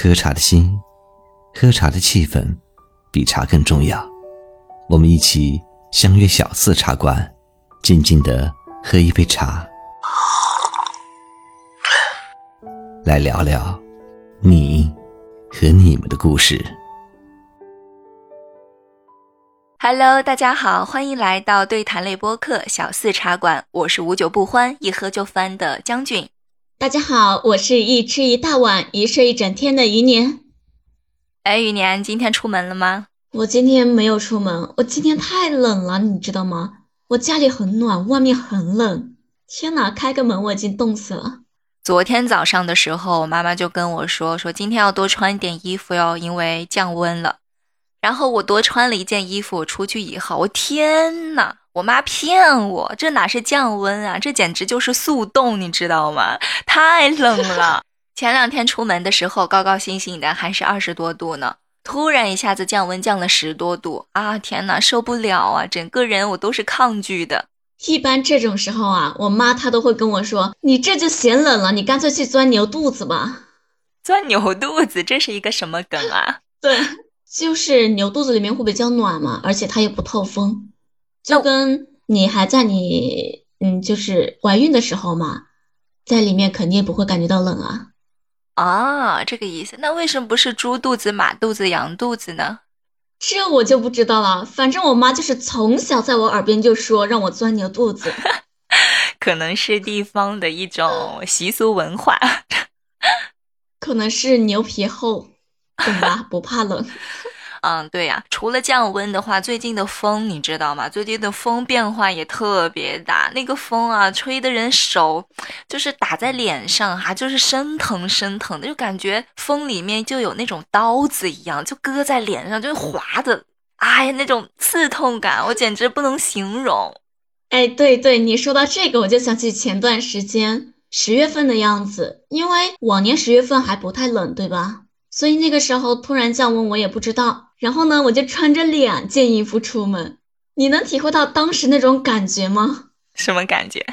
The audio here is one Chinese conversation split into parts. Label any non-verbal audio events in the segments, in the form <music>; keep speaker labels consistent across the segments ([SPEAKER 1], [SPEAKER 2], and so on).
[SPEAKER 1] 喝茶的心，喝茶的气氛，比茶更重要。我们一起相约小四茶馆，静静的喝一杯茶，来聊聊你和你们的故事。
[SPEAKER 2] Hello，大家好，欢迎来到对谈类播客小四茶馆，我是无酒不欢，一喝就翻的将军。
[SPEAKER 3] 大家好，我是一吃一大碗，一睡一整天的余年。
[SPEAKER 2] 哎，余年，今天出门了吗？
[SPEAKER 3] 我今天没有出门，我今天太冷了，你知道吗？我家里很暖，外面很冷。天哪，开个门我已经冻死了。
[SPEAKER 2] 昨天早上的时候，我妈妈就跟我说，说今天要多穿一点衣服哟，因为降温了。然后我多穿了一件衣服，我出去以后，我天哪！我妈骗我，这哪是降温啊，这简直就是速冻，你知道吗？太冷了。<laughs> 前两天出门的时候，高高兴兴的，还是二十多度呢，突然一下子降温，降了十多度啊！天哪，受不了啊！整个人我都是抗拒的。
[SPEAKER 3] 一般这种时候啊，我妈她都会跟我说：“你这就嫌冷了，你干脆去钻牛肚子吧。”
[SPEAKER 2] 钻牛肚子，这是一个什么梗啊？<laughs>
[SPEAKER 3] 对，就是牛肚子里面会比较暖嘛，而且它又不透风。就跟你还在你嗯，就是怀孕的时候嘛，在里面肯定不会感觉到冷啊。
[SPEAKER 2] 啊，这个意思。那为什么不是猪肚子、马肚子、羊肚子呢？
[SPEAKER 3] 这我就不知道了。反正我妈就是从小在我耳边就说让我钻牛肚子，<laughs>
[SPEAKER 2] 可能是地方的一种习俗文化，<laughs>
[SPEAKER 3] 可能是牛皮厚，懂吧？不怕冷。
[SPEAKER 2] 嗯，对呀，除了降温的话，最近的风你知道吗？最近的风变化也特别大，那个风啊，吹的人手就是打在脸上哈，就是生疼生疼的，就感觉风里面就有那种刀子一样，就割在脸上，就划的，哎呀，那种刺痛感，我简直不能形容。
[SPEAKER 3] 哎，对对，你说到这个，我就想起前段时间十月份的样子，因为往年十月份还不太冷，对吧？所以那个时候突然降温，我也不知道。然后呢，我就穿着两件衣服出门。你能体会到当时那种感觉吗？
[SPEAKER 2] 什么感觉？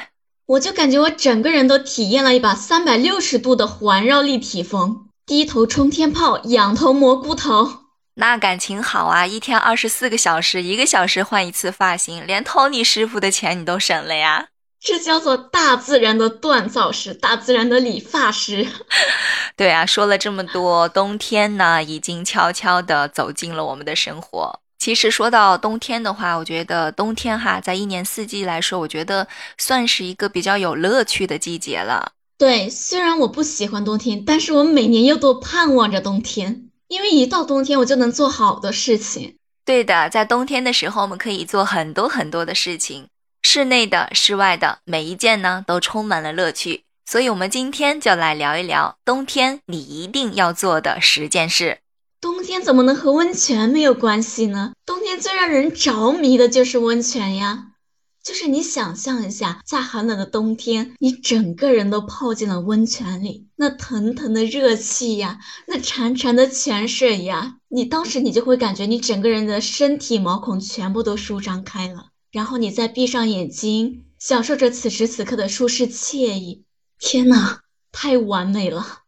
[SPEAKER 3] 我就感觉我整个人都体验了一把三百六十度的环绕立体风，低头冲天炮，仰头蘑菇头。
[SPEAKER 2] 那感情好啊，一天二十四个小时，一个小时换一次发型，连托尼师傅的钱你都省了呀。
[SPEAKER 3] 这叫做大自然的锻造师，大自然的理发师。<laughs>
[SPEAKER 2] 对啊，说了这么多，冬天呢已经悄悄地走进了我们的生活。其实说到冬天的话，我觉得冬天哈，在一年四季来说，我觉得算是一个比较有乐趣的季节了。
[SPEAKER 3] 对，虽然我不喜欢冬天，但是我每年又都盼望着冬天，因为一到冬天我就能做好多事情。
[SPEAKER 2] 对的，在冬天的时候，我们可以做很多很多的事情。室内的、室外的，每一件呢都充满了乐趣。所以，我们今天就来聊一聊冬天你一定要做的十件事。
[SPEAKER 3] 冬天怎么能和温泉没有关系呢？冬天最让人着迷的就是温泉呀！就是你想象一下，在寒冷的冬天，你整个人都泡进了温泉里，那腾腾的热气呀，那潺潺的泉水呀，你当时你就会感觉你整个人的身体毛孔全部都舒张开了。然后你再闭上眼睛，享受着此时此刻的舒适惬意。天哪，太完美了！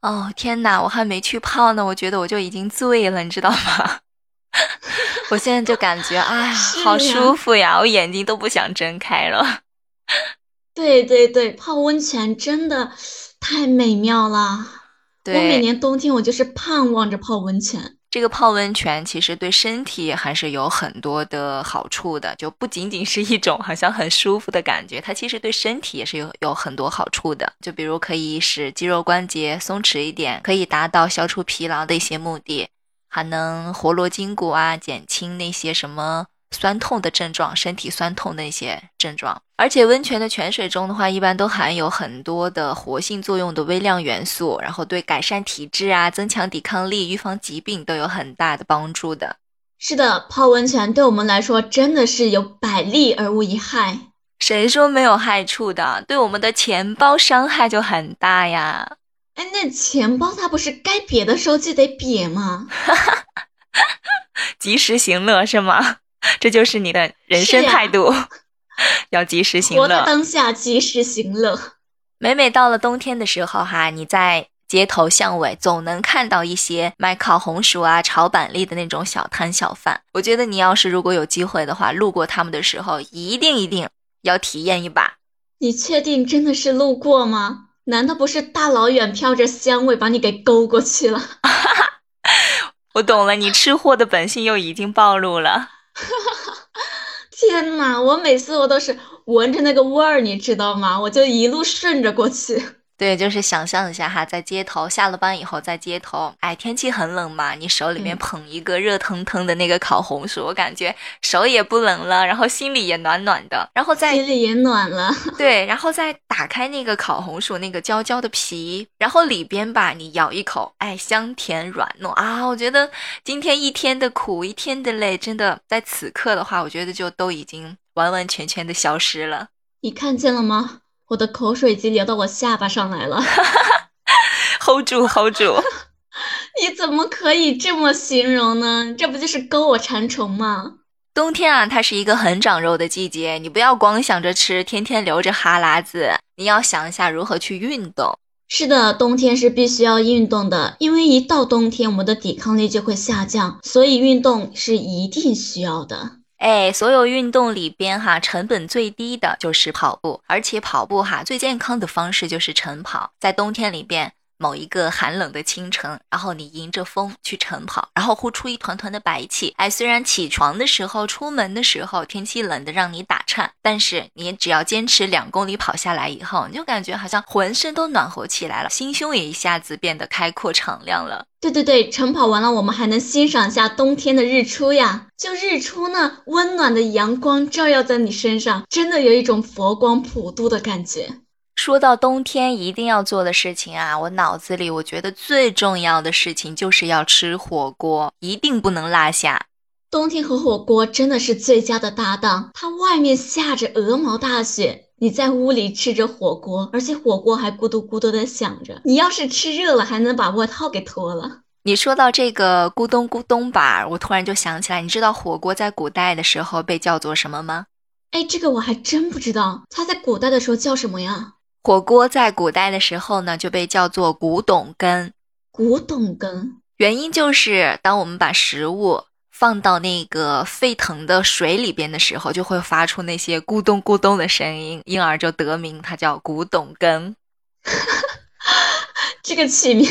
[SPEAKER 2] 哦，天哪，我还没去泡呢，我觉得我就已经醉了，你知道吗？<laughs> 我现在就感觉，哎呀，<laughs> 好舒服呀，我眼睛都不想睁开了。<laughs>
[SPEAKER 3] 对对对，泡温泉真的太美妙了。我每年冬天我就是盼望着泡温泉。
[SPEAKER 2] 这个泡温泉其实对身体还是有很多的好处的，就不仅仅是一种好像很舒服的感觉，它其实对身体也是有有很多好处的。就比如可以使肌肉关节松弛一点，可以达到消除疲劳的一些目的，还能活络筋骨啊，减轻那些什么。酸痛的症状，身体酸痛的一些症状，而且温泉的泉水中的话，一般都含有很多的活性作用的微量元素，然后对改善体质啊、增强抵抗力、预防疾病都有很大的帮助的。
[SPEAKER 3] 是的，泡温泉对我们来说真的是有百利而无一害。
[SPEAKER 2] 谁说没有害处的？对我们的钱包伤害就很大呀。
[SPEAKER 3] 哎，那钱包它不是该瘪的时候就得瘪吗？<laughs>
[SPEAKER 2] 及时行乐是吗？<laughs> 这就是你的人生态度，<laughs> 要及时行乐。
[SPEAKER 3] 活在当下，及时行乐。
[SPEAKER 2] 每每到了冬天的时候，哈，你在街头巷尾总能看到一些卖烤红薯啊、炒板栗的那种小摊小贩。我觉得你要是如果有机会的话，路过他们的时候，一定一定要体验一把。
[SPEAKER 3] 你确定真的是路过吗？难道不是大老远飘着香味把你给勾过去了？<laughs>
[SPEAKER 2] 我懂了，你吃货的本性又已经暴露了。
[SPEAKER 3] 哈哈哈天哪，我每次我都是闻着那个味儿，你知道吗？我就一路顺着过去。
[SPEAKER 2] 对，就是想象一下哈，在街头下了班以后，在街头，哎，天气很冷嘛，你手里面捧一个热腾腾的那个烤红薯，我感觉手也不冷了，然后心里也暖暖的，然后在
[SPEAKER 3] 心里也暖了。<laughs>
[SPEAKER 2] 对，然后再打开那个烤红薯那个焦焦的皮，然后里边吧，你咬一口，哎，香甜软糯啊，我觉得今天一天的苦，一天的累，真的在此刻的话，我觉得就都已经完完全全的消失了。
[SPEAKER 3] 你看见了吗？我的口水已经流到我下巴上来了，<laughs>
[SPEAKER 2] hold 住，hold 住！<laughs>
[SPEAKER 3] 你怎么可以这么形容呢？这不就是勾我馋虫吗？
[SPEAKER 2] 冬天啊，它是一个很长肉的季节，你不要光想着吃，天天流着哈喇子，你要想一下如何去运动。
[SPEAKER 3] 是的，冬天是必须要运动的，因为一到冬天，我们的抵抗力就会下降，所以运动是一定需要的。
[SPEAKER 2] 哎，所有运动里边哈，成本最低的就是跑步，而且跑步哈最健康的方式就是晨跑，在冬天里边。某一个寒冷的清晨，然后你迎着风去晨跑，然后呼出一团团的白气。哎，虽然起床的时候、出门的时候天气冷的让你打颤，但是你只要坚持两公里跑下来以后，你就感觉好像浑身都暖和起来了，心胸也一下子变得开阔敞亮了。
[SPEAKER 3] 对对对，晨跑完了，我们还能欣赏一下冬天的日出呀！就日出呢，温暖的阳光照耀在你身上，真的有一种佛光普渡的感觉。
[SPEAKER 2] 说到冬天一定要做的事情啊，我脑子里我觉得最重要的事情就是要吃火锅，一定不能落下。
[SPEAKER 3] 冬天和火锅真的是最佳的搭档。它外面下着鹅毛大雪，你在屋里吃着火锅，而且火锅还咕嘟咕嘟的响着。你要是吃热了，还能把外套给脱了。
[SPEAKER 2] 你说到这个咕咚咕咚吧，我突然就想起来，你知道火锅在古代的时候被叫做什么吗？
[SPEAKER 3] 哎，这个我还真不知道。它在古代的时候叫什么呀？
[SPEAKER 2] 火锅在古代的时候呢，就被叫做古董羹。
[SPEAKER 3] 古董羹，
[SPEAKER 2] 原因就是当我们把食物放到那个沸腾的水里边的时候，就会发出那些咕咚咕咚的声音，因而就得名，它叫古董羹。<laughs>
[SPEAKER 3] 这个起名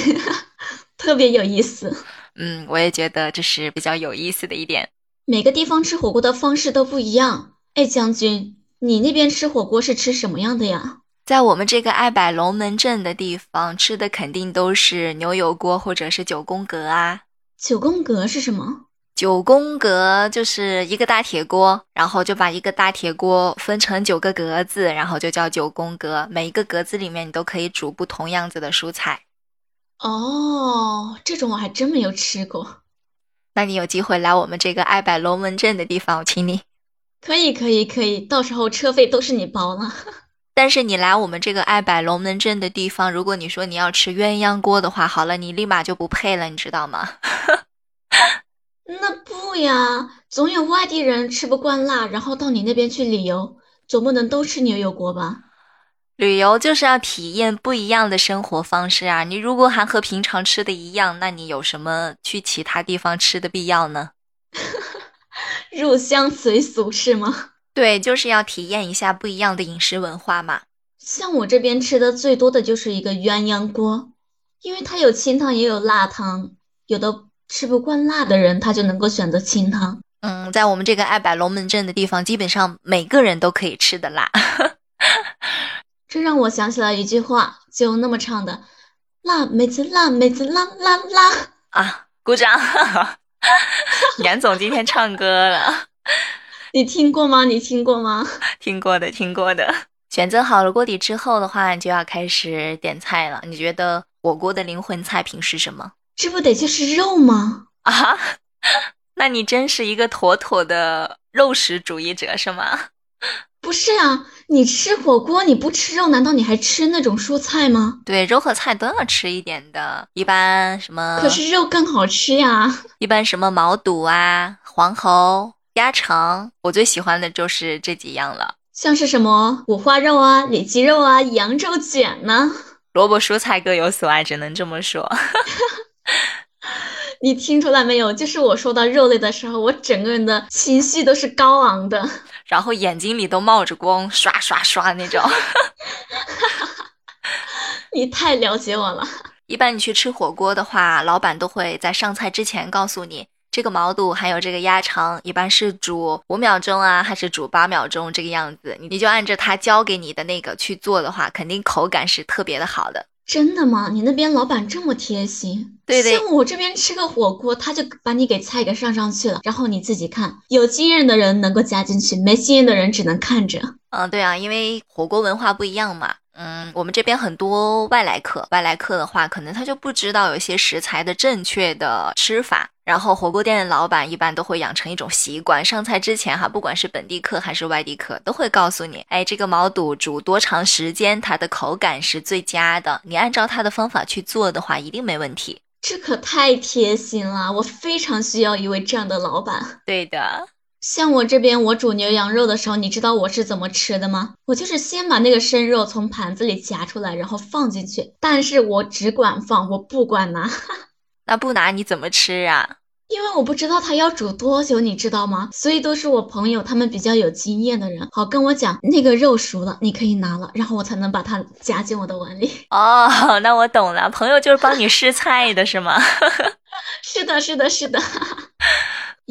[SPEAKER 3] <laughs> 特别有意思。
[SPEAKER 2] 嗯，我也觉得这是比较有意思的一点。
[SPEAKER 3] 每个地方吃火锅的方式都不一样。哎，将军，你那边吃火锅是吃什么样的呀？
[SPEAKER 2] 在我们这个爱摆龙门阵的地方吃的肯定都是牛油锅或者是九宫格啊。
[SPEAKER 3] 九宫格是什么？
[SPEAKER 2] 九宫格就是一个大铁锅，然后就把一个大铁锅分成九个格子，然后就叫九宫格。每一个格子里面你都可以煮不同样子的蔬菜。
[SPEAKER 3] 哦，这种我还真没有吃过。
[SPEAKER 2] 那你有机会来我们这个爱摆龙门阵的地方，我请你。
[SPEAKER 3] 可以可以可以，到时候车费都是你包了。
[SPEAKER 2] 但是你来我们这个爱摆龙门阵的地方，如果你说你要吃鸳鸯锅的话，好了，你立马就不配了，你知道吗？<laughs>
[SPEAKER 3] 那不呀，总有外地人吃不惯辣，然后到你那边去旅游，总不能都吃牛油锅吧？
[SPEAKER 2] 旅游就是要体验不一样的生活方式啊！你如果还和平常吃的一样，那你有什么去其他地方吃的必要呢？<laughs>
[SPEAKER 3] 入乡随俗是吗？
[SPEAKER 2] 对，就是要体验一下不一样的饮食文化嘛。
[SPEAKER 3] 像我这边吃的最多的就是一个鸳鸯锅，因为它有清汤也有辣汤，有的吃不惯辣的人他就能够选择清汤。
[SPEAKER 2] 嗯，在我们这个爱摆龙门阵的地方，基本上每个人都可以吃的辣。<laughs>
[SPEAKER 3] 这让我想起了一句话，就那么唱的：辣妹子，辣妹子，辣辣辣
[SPEAKER 2] 啊！鼓掌，<laughs> 严总今天唱歌了。
[SPEAKER 3] 你听过吗？你听过吗？<laughs>
[SPEAKER 2] 听过的，听过的。选择好了锅底之后的话，你就要开始点菜了。你觉得火锅的灵魂菜品是什么？
[SPEAKER 3] 这不得就是肉吗？<laughs>
[SPEAKER 2] 啊，那你真是一个妥妥的肉食主义者是吗？<laughs>
[SPEAKER 3] 不是啊，你吃火锅你不吃肉，难道你还吃那种蔬菜吗？
[SPEAKER 2] 对，肉和菜都要吃一点的。一般什么？
[SPEAKER 3] 可是肉更好吃呀。
[SPEAKER 2] 一般什么毛肚啊，黄喉。鸭肠，我最喜欢的就是这几样了，
[SPEAKER 3] 像是什么五花肉啊、里脊肉啊、羊肉卷呢。<laughs>
[SPEAKER 2] 萝卜蔬菜各有所爱，只能这么说。<laughs>
[SPEAKER 3] 你听出来没有？就是我说到肉类的时候，我整个人的情绪都是高昂的，<laughs>
[SPEAKER 2] 然后眼睛里都冒着光，刷刷刷那种。
[SPEAKER 3] 你太了解我了。
[SPEAKER 2] 一般你去吃火锅的话，老板都会在上菜之前告诉你，这个毛肚还有这个鸭肠，一般是煮五秒钟啊，还是煮八秒钟这个样子，你你就按照他教给你的那个去做的话，肯定口感是特别的好的。
[SPEAKER 3] 真的吗？你那边老板这么贴心？
[SPEAKER 2] 对对。
[SPEAKER 3] 像我这边吃个火锅，他就把你给菜给上上去了，然后你自己看。有经验的人能够加进去，没经验的人只能看着。
[SPEAKER 2] 嗯，对啊，因为火锅文化不一样嘛。嗯，我们这边很多外来客，外来客的话，可能他就不知道有些食材的正确的吃法。然后火锅店的老板一般都会养成一种习惯，上菜之前哈，不管是本地客还是外地客，都会告诉你，哎，这个毛肚煮多长时间，它的口感是最佳的。你按照他的方法去做的话，一定没问题。
[SPEAKER 3] 这可太贴心了，我非常需要一位这样的老板。
[SPEAKER 2] 对的。
[SPEAKER 3] 像我这边，我煮牛羊肉的时候，你知道我是怎么吃的吗？我就是先把那个生肉从盘子里夹出来，然后放进去，但是我只管放，我不管拿。<laughs>
[SPEAKER 2] 那不拿你怎么吃啊？
[SPEAKER 3] 因为我不知道它要煮多久，你知道吗？所以都是我朋友，他们比较有经验的人，好跟我讲那个肉熟了，你可以拿了，然后我才能把它夹进我的碗里。
[SPEAKER 2] 哦，<laughs> 那我懂了，朋友就是帮你试菜的是吗？<laughs>
[SPEAKER 3] 是的，是的，是的。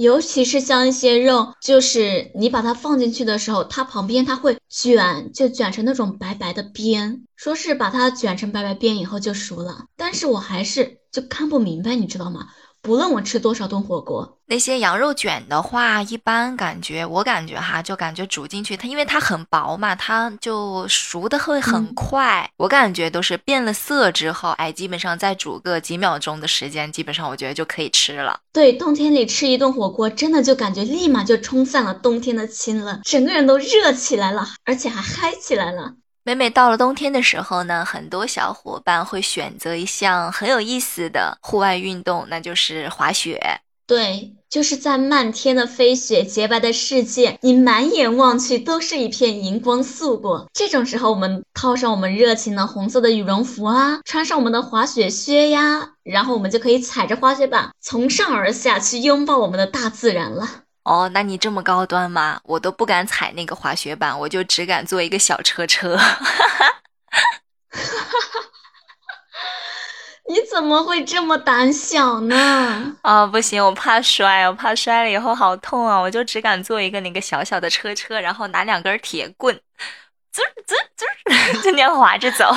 [SPEAKER 3] 尤其是像一些肉，就是你把它放进去的时候，它旁边它会卷，就卷成那种白白的边，说是把它卷成白白边以后就熟了，但是我还是就看不明白，你知道吗？不论我吃多少顿火锅，
[SPEAKER 2] 那些羊肉卷的话，一般感觉我感觉哈，就感觉煮进去它，因为它很薄嘛，它就熟的会很快。我感觉都是变了色之后，哎，基本上再煮个几秒钟的时间，基本上我觉得就可以吃了。
[SPEAKER 3] 对，冬天里吃一顿火锅，真的就感觉立马就冲散了冬天的清冷，整个人都热起来了，而且还嗨起来了。
[SPEAKER 2] 每每到了冬天的时候呢，很多小伙伴会选择一项很有意思的户外运动，那就是滑雪。
[SPEAKER 3] 对，就是在漫天的飞雪、洁白的世界，你满眼望去都是一片银光素裹。这种时候，我们套上我们热情的红色的羽绒服啊，穿上我们的滑雪靴呀，然后我们就可以踩着滑雪板从上而下去拥抱我们的大自然了。
[SPEAKER 2] 哦，那你这么高端吗？我都不敢踩那个滑雪板，我就只敢坐一个小车车。<laughs>
[SPEAKER 3] 你怎么会这么胆小呢？
[SPEAKER 2] 啊，<laughs> 不行，我怕摔，我怕摔了以后好痛啊！我就只敢坐一个那个小小的车车，然后拿两根铁棍，滋滋滋，<laughs> 就那样滑着走。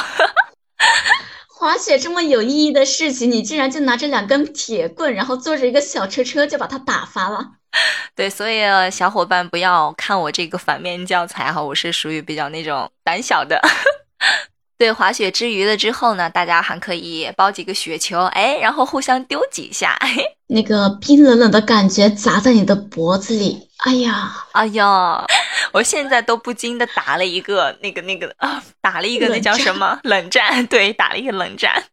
[SPEAKER 3] 滑雪这么有意义的事情，你竟然就拿着两根铁棍，然后坐着一个小车车就把它打发了。<laughs>
[SPEAKER 2] 对，所以小伙伴不要看我这个反面教材哈，我是属于比较那种胆小的。<laughs> 对，滑雪之余了之后呢，大家还可以包几个雪球，哎，然后互相丢几下，
[SPEAKER 3] 那个冰冷冷的感觉砸在你的脖子里，哎呀，
[SPEAKER 2] 哎呀，我现在都不禁的打了一个那个那个啊，打了一个那叫什么冷战？对，打了一个冷战，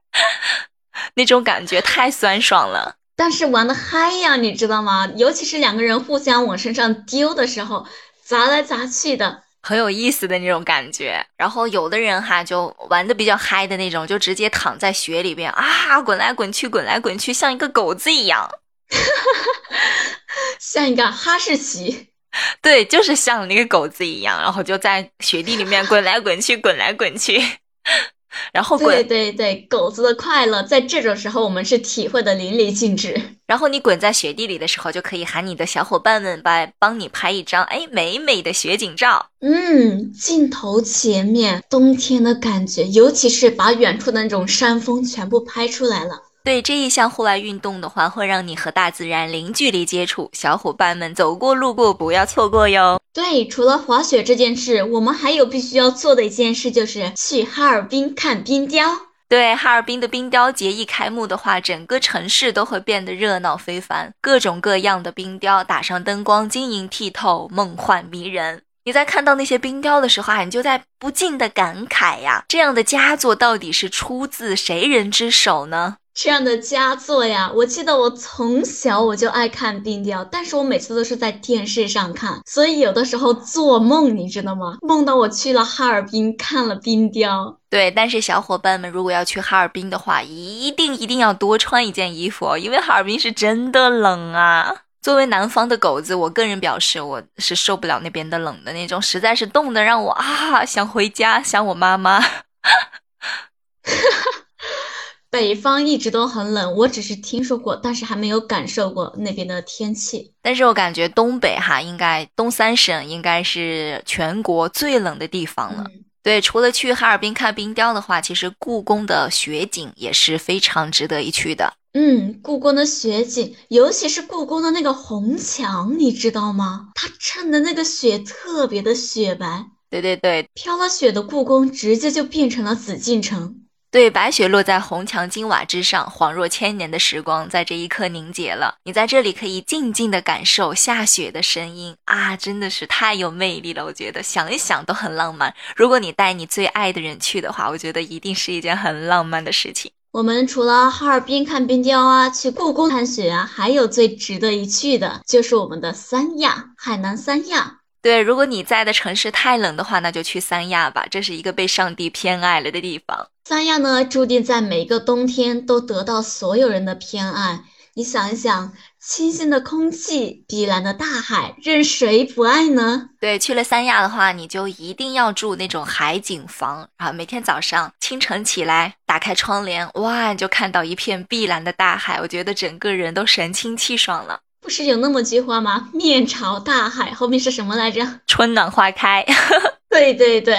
[SPEAKER 2] <laughs> 那种感觉太酸爽了。
[SPEAKER 3] 但是玩的嗨呀，你知道吗？尤其是两个人互相往身上丢的时候，砸来砸去的，
[SPEAKER 2] 很有意思的那种感觉。然后有的人哈就玩的比较嗨的那种，就直接躺在雪里边啊，滚来滚去，滚来滚去，像一个狗子一样，<laughs>
[SPEAKER 3] 像一个哈士奇。
[SPEAKER 2] 对，就是像那个狗子一样，然后就在雪地里面滚来滚去，滚来滚去。然后滚，
[SPEAKER 3] 对对对，狗子的快乐在这种时候我们是体会的淋漓尽致。
[SPEAKER 2] 然后你滚在雪地里的时候，就可以喊你的小伙伴们来帮你拍一张哎美美的雪景照。
[SPEAKER 3] 嗯，镜头前面冬天的感觉，尤其是把远处的那种山峰全部拍出来了。
[SPEAKER 2] 对这一项户外运动的话，会让你和大自然零距离接触，小伙伴们走过路过不要错过哟。
[SPEAKER 3] 对，除了滑雪这件事，我们还有必须要做的一件事，就是去哈尔滨看冰雕。
[SPEAKER 2] 对，哈尔滨的冰雕节一开幕的话，整个城市都会变得热闹非凡，各种各样的冰雕打上灯光，晶莹剔透，梦幻迷人。你在看到那些冰雕的时候啊，你就在不禁的感慨呀，这样的佳作到底是出自谁人之手呢？
[SPEAKER 3] 这样的佳作呀！我记得我从小我就爱看冰雕，但是我每次都是在电视上看，所以有的时候做梦，你知道吗？梦到我去了哈尔滨看了冰雕。
[SPEAKER 2] 对，但是小伙伴们如果要去哈尔滨的话，一定一定要多穿一件衣服，因为哈尔滨是真的冷啊。作为南方的狗子，我个人表示我是受不了那边的冷的那种，实在是冻得让我啊想回家，想我妈妈。
[SPEAKER 3] 北方一直都很冷，我只是听说过，但是还没有感受过那边的天气。
[SPEAKER 2] 但是我感觉东北哈，应该东三省应该是全国最冷的地方了。对，除了去哈尔滨看冰雕的话，其实故宫的雪景也是非常值得一去的。
[SPEAKER 3] 嗯，故宫的雪景，尤其是故宫的那个红墙，你知道吗？它衬的那个雪特别的雪白。
[SPEAKER 2] 对对对，
[SPEAKER 3] 飘了雪的故宫，直接就变成了紫禁城。
[SPEAKER 2] 对，白雪落在红墙金瓦之上，恍若千年的时光在这一刻凝结了。你在这里可以静静的感受下雪的声音啊，真的是太有魅力了。我觉得想一想都很浪漫。如果你带你最爱的人去的话，我觉得一定是一件很浪漫的事情。
[SPEAKER 3] 我们除了哈尔滨看冰雕啊，去故宫看雪啊，还有最值得一去的就是我们的三亚，海南三亚。
[SPEAKER 2] 对，如果你在的城市太冷的话，那就去三亚吧，这是一个被上帝偏爱了的地方。
[SPEAKER 3] 三亚呢，注定在每个冬天都得到所有人的偏爱。你想一想，清新的空气，碧蓝的大海，任谁不爱呢？
[SPEAKER 2] 对，去了三亚的话，你就一定要住那种海景房啊！每天早上清晨起来，打开窗帘，哇，就看到一片碧蓝的大海，我觉得整个人都神清气爽了。
[SPEAKER 3] 不是有那么句话吗？<laughs> 面朝大海，后面是什么来着？
[SPEAKER 2] 春暖花开。<laughs>
[SPEAKER 3] 对对对，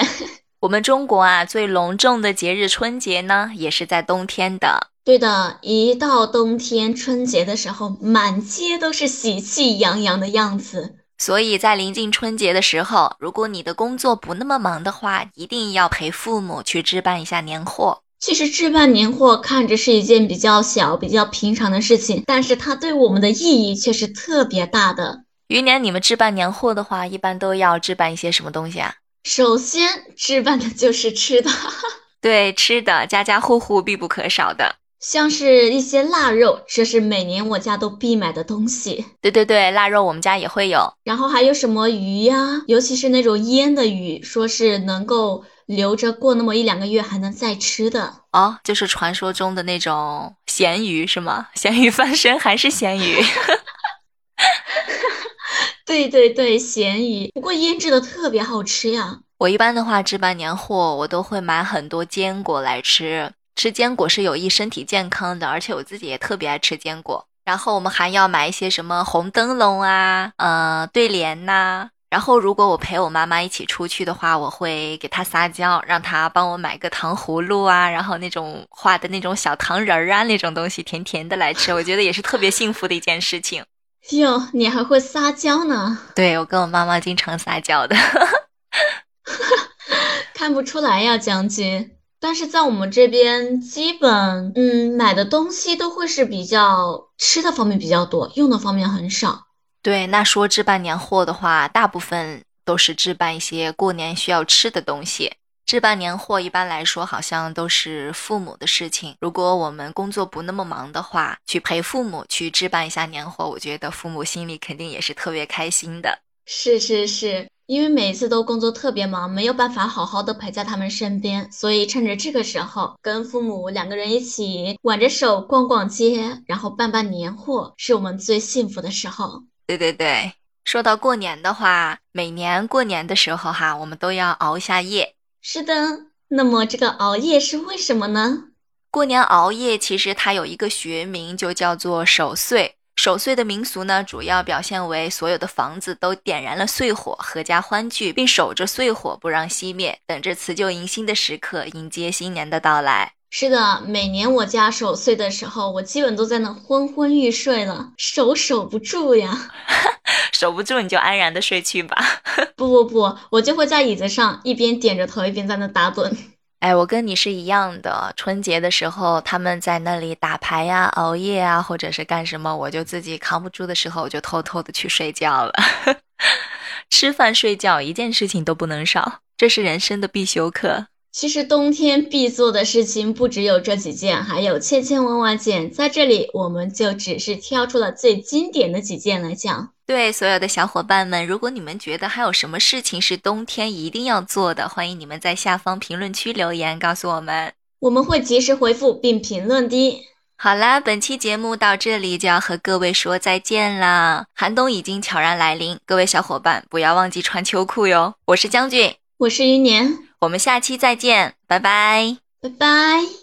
[SPEAKER 2] 我们中国啊，最隆重的节日春节呢，也是在冬天的。
[SPEAKER 3] 对的，一到冬天春节的时候，满街都是喜气洋洋的样子。
[SPEAKER 2] 所以在临近春节的时候，如果你的工作不那么忙的话，一定要陪父母去置办一下年货。
[SPEAKER 3] 其实置办年货看着是一件比较小、比较平常的事情，但是它对我们的意义却是特别大的。
[SPEAKER 2] 余年，你们置办年货的话，一般都要置办一些什么东西啊？
[SPEAKER 3] 首先置办的就是吃的，<laughs>
[SPEAKER 2] 对，吃的家家户户必不可少的，
[SPEAKER 3] 像是一些腊肉，这是每年我家都必买的东西。
[SPEAKER 2] 对对对，腊肉我们家也会有。
[SPEAKER 3] 然后还有什么鱼呀？尤其是那种腌的鱼，说是能够。留着过那么一两个月还能再吃的
[SPEAKER 2] 哦，就是传说中的那种咸鱼是吗？咸鱼翻身还是咸鱼？<laughs>
[SPEAKER 3] 对对对，咸鱼，不过腌制的特别好吃呀。
[SPEAKER 2] 我一般的话置办年货，我都会买很多坚果来吃，吃坚果是有益身体健康的，而且我自己也特别爱吃坚果。然后我们还要买一些什么红灯笼啊，呃，对联呐。然后，如果我陪我妈妈一起出去的话，我会给她撒娇，让她帮我买个糖葫芦啊，然后那种画的那种小糖人儿啊，那种东西甜甜的来吃，我觉得也是特别幸福的一件事情。
[SPEAKER 3] 哟，你还会撒娇呢？
[SPEAKER 2] 对，我跟我妈妈经常撒娇的。<laughs>
[SPEAKER 3] 看不出来呀，将军。但是在我们这边，基本嗯买的东西都会是比较吃的方面比较多，用的方面很少。
[SPEAKER 2] 对，那说置办年货的话，大部分都是置办一些过年需要吃的东西。置办年货一般来说好像都是父母的事情。如果我们工作不那么忙的话，去陪父母去置办一下年货，我觉得父母心里肯定也是特别开心的。
[SPEAKER 3] 是是是，因为每次都工作特别忙，没有办法好好的陪在他们身边，所以趁着这个时候，跟父母两个人一起挽着手逛逛街，然后办办年货，是我们最幸福的时候。
[SPEAKER 2] 对对对，说到过年的话，每年过年的时候哈，我们都要熬一下夜。
[SPEAKER 3] 是的，那么这个熬夜是为什么呢？
[SPEAKER 2] 过年熬夜其实它有一个学名，就叫做守岁。守岁的民俗呢，主要表现为所有的房子都点燃了岁火，阖家欢聚，并守着岁火不让熄灭，等着辞旧迎新的时刻，迎接新年的到来。
[SPEAKER 3] 是的，每年我家守岁的时候，我基本都在那昏昏欲睡了，守守不住呀，<laughs>
[SPEAKER 2] 守不住你就安然的睡去吧。<laughs>
[SPEAKER 3] 不不不，我就会在椅子上一边点着头，一边在那打盹。
[SPEAKER 2] 哎，我跟你是一样的，春节的时候他们在那里打牌呀、熬夜啊，或者是干什么，我就自己扛不住的时候，我就偷偷的去睡觉了。<laughs> 吃饭睡觉一件事情都不能少，这是人生的必修课。
[SPEAKER 3] 其实冬天必做的事情不只有这几件，还有千千万万件。在这里，我们就只是挑出了最经典的几件来讲。
[SPEAKER 2] 对所有的小伙伴们，如果你们觉得还有什么事情是冬天一定要做的，欢迎你们在下方评论区留言告诉我们，
[SPEAKER 3] 我们会及时回复并评论的。
[SPEAKER 2] 好啦，本期节目到这里就要和各位说再见啦。寒冬已经悄然来临，各位小伙伴不要忘记穿秋裤哟。我是将军，
[SPEAKER 3] 我是余年，
[SPEAKER 2] 我们下期再见，拜拜，
[SPEAKER 3] 拜拜。